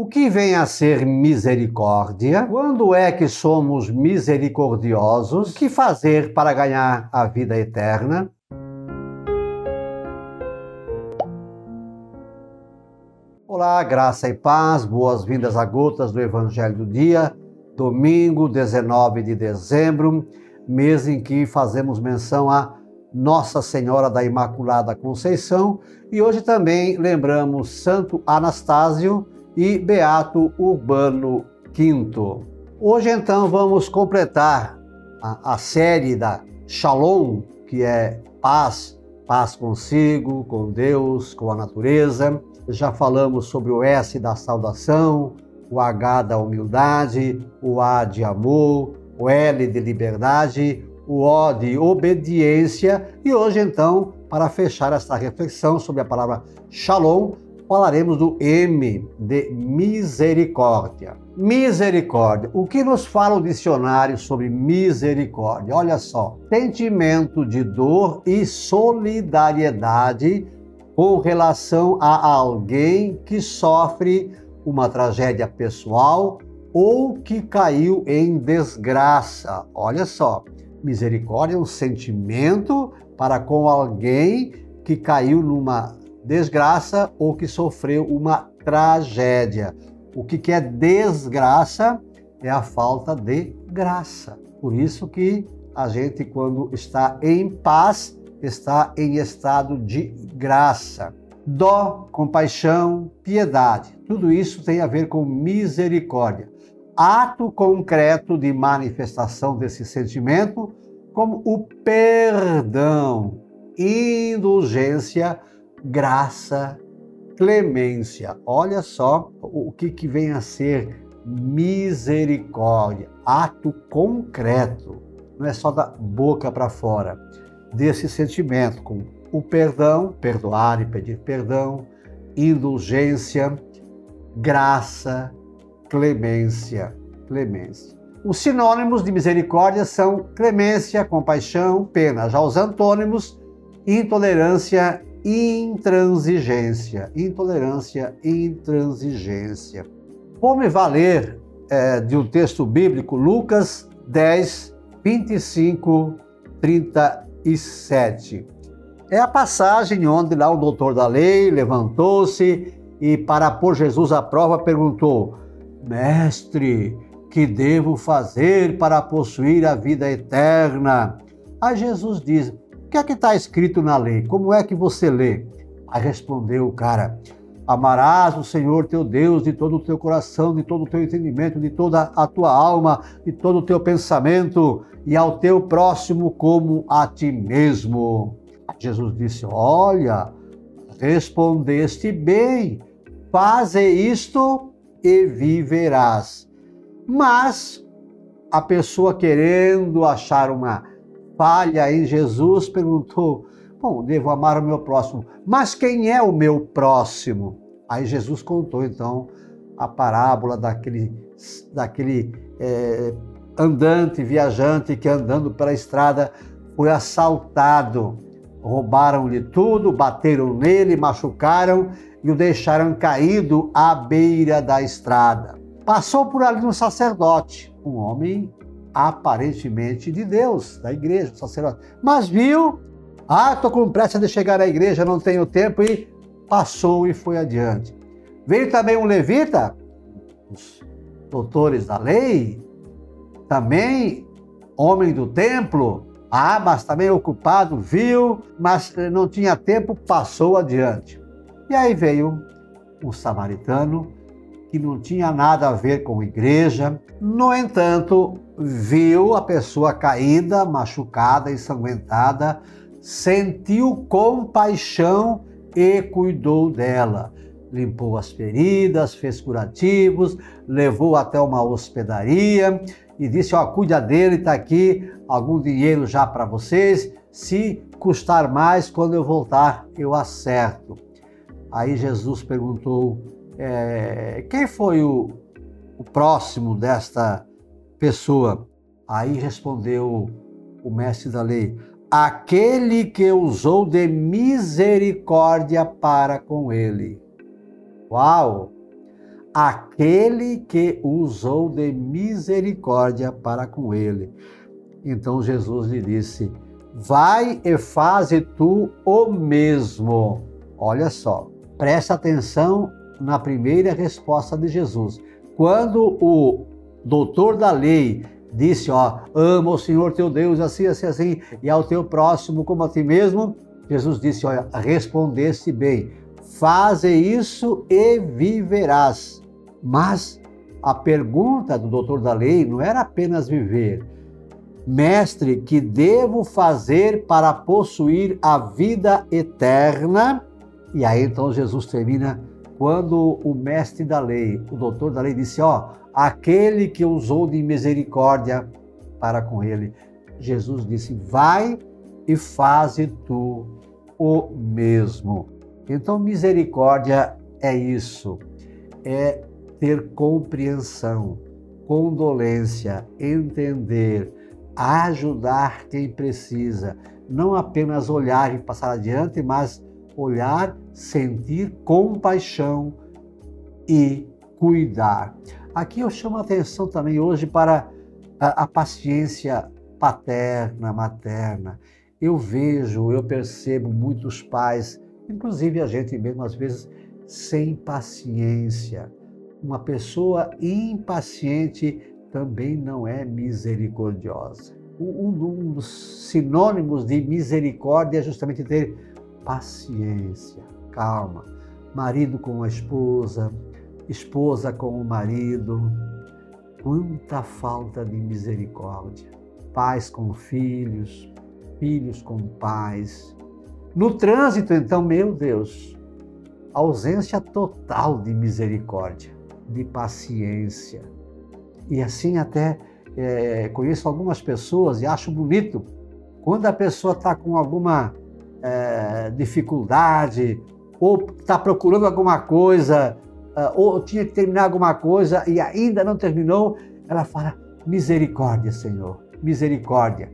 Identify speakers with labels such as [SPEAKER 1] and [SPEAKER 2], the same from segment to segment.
[SPEAKER 1] O que vem a ser misericórdia? Quando é que somos misericordiosos? O que fazer para ganhar a vida eterna? Olá, graça e paz, boas-vindas a gotas do Evangelho do Dia, domingo 19 de dezembro, mês em que fazemos menção a Nossa Senhora da Imaculada Conceição e hoje também lembramos Santo Anastácio e Beato Urbano V. Hoje, então, vamos completar a, a série da Shalom, que é paz, paz consigo, com Deus, com a natureza. Já falamos sobre o S da saudação, o H da humildade, o A de amor, o L de liberdade, o O de obediência. E hoje, então, para fechar esta reflexão sobre a palavra Shalom, falaremos do M de misericórdia. Misericórdia. O que nos fala o dicionário sobre misericórdia? Olha só: sentimento de dor e solidariedade com relação a alguém que sofre uma tragédia pessoal ou que caiu em desgraça. Olha só, misericórdia é um sentimento para com alguém que caiu numa desgraça ou que sofreu uma tragédia. O que é desgraça é a falta de graça. Por isso que a gente, quando está em paz, está em estado de graça. Dó, compaixão, piedade, tudo isso tem a ver com misericórdia. Ato concreto de manifestação desse sentimento, como o perdão, indulgência, graça, clemência. Olha só o que, que vem a ser misericórdia, ato concreto, não é só da boca para fora, desse sentimento, com o perdão, perdoar e pedir perdão, indulgência, graça, clemência, clemência. Os sinônimos de misericórdia são clemência, compaixão, pena. Já os antônimos, intolerância intransigência. Intolerância, intransigência. Vou me valer é, de um texto bíblico, Lucas 10, 25, 37. É a passagem onde lá o doutor da lei levantou-se e, para pôr Jesus à prova, perguntou: Mestre, que devo fazer para possuir a vida eterna? Aí Jesus diz: que é que está escrito na lei? Como é que você lê? Aí respondeu o cara: Amarás o Senhor teu Deus de todo o teu coração, de todo o teu entendimento, de toda a tua alma, de todo o teu pensamento, e ao teu próximo como a ti mesmo. Jesus disse: Olha, respondeste bem, faze isto e viverás. Mas a pessoa querendo achar uma falha em Jesus, perguntou: Bom, devo amar o meu próximo, mas quem é o meu próximo? Aí Jesus contou então a parábola daquele, daquele é, andante, viajante que andando pela estrada foi assaltado. Roubaram-lhe tudo, bateram nele, machucaram e o deixaram caído à beira da estrada. Passou por ali um sacerdote, um homem aparentemente de Deus, da igreja, do sacerdote. Mas viu, ah, estou com pressa de chegar à igreja, não tenho tempo, e passou e foi adiante. Veio também um levita, os doutores da lei, também homem do templo, ah, mas também ocupado, viu, mas não tinha tempo, passou adiante. E aí veio um samaritano que não tinha nada a ver com igreja. No entanto, viu a pessoa caída, machucada, ensanguentada, sentiu compaixão e cuidou dela. Limpou as feridas, fez curativos, levou até uma hospedaria e disse: Ó, cuida dele, está aqui algum dinheiro já para vocês. Se custar mais, quando eu voltar, eu acerto. Aí Jesus perguntou é, quem foi o, o próximo desta pessoa? Aí respondeu o mestre da lei: aquele que usou de misericórdia para com ele. Uau! aquele que usou de misericórdia para com ele. Então Jesus lhe disse: Vai e faze tu o mesmo. Olha só, presta atenção na primeira resposta de Jesus. Quando o doutor da lei disse, ó, ama o Senhor teu Deus assim, assim, assim, e ao teu próximo como a ti mesmo, Jesus disse, olha, respondeste bem, faze isso e viverás. Mas a pergunta do doutor da lei não era apenas viver. Mestre, que devo fazer para possuir a vida eterna? E aí então Jesus termina quando o mestre da lei, o doutor da lei, disse: Ó, aquele que usou de misericórdia para com ele. Jesus disse: Vai e faze tu o mesmo. Então, misericórdia é isso, é ter compreensão, condolência, entender, ajudar quem precisa, não apenas olhar e passar adiante, mas olhar, sentir compaixão e cuidar. Aqui eu chamo a atenção também hoje para a, a paciência paterna, materna. Eu vejo, eu percebo muitos pais, inclusive a gente mesmo às vezes, sem paciência. Uma pessoa impaciente também não é misericordiosa. Um, dos sinônimos de misericórdia é justamente ter paciência, calma. Marido com a esposa, esposa com o marido. Quanta falta de misericórdia. Pais com filhos, filhos com pais. No trânsito, então, meu Deus, ausência total de misericórdia, de paciência. E assim até é, conheço algumas pessoas e acho bonito quando a pessoa está com alguma é, dificuldade, ou está procurando alguma coisa, é, ou tinha que terminar alguma coisa e ainda não terminou, ela fala: misericórdia, Senhor, misericórdia.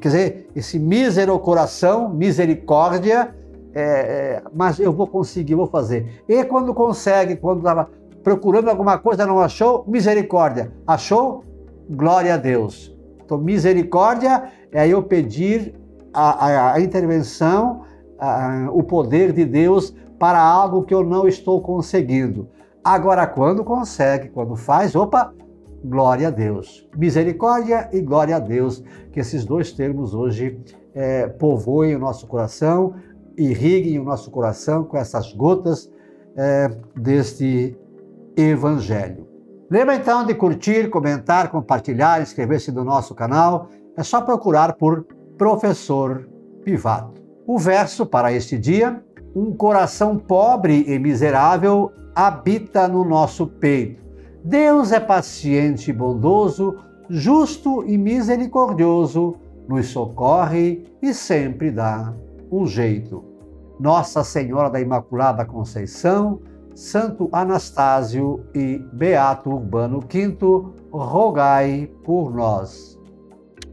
[SPEAKER 1] Quer dizer, esse mísero coração, misericórdia, é, é, mas eu vou conseguir, vou fazer. E quando consegue, quando estava procurando alguma coisa, não achou, misericórdia. Achou? Glória a Deus. Então, misericórdia é eu pedir a, a, a intervenção, a, o poder de Deus para algo que eu não estou conseguindo. Agora, quando consegue, quando faz, opa, glória a Deus. Misericórdia e glória a Deus, que esses dois termos hoje é, povoem o nosso coração, irriguem o nosso coração com essas gotas é, deste Evangelho. Lembra então de curtir, comentar, compartilhar, inscrever-se no nosso canal. É só procurar por professor Pivato. O verso para este dia: um coração pobre e miserável habita no nosso peito. Deus é paciente e bondoso, justo e misericordioso, nos socorre e sempre dá um jeito. Nossa Senhora da Imaculada Conceição, Santo Anastácio e Beato Urbano V, rogai por nós.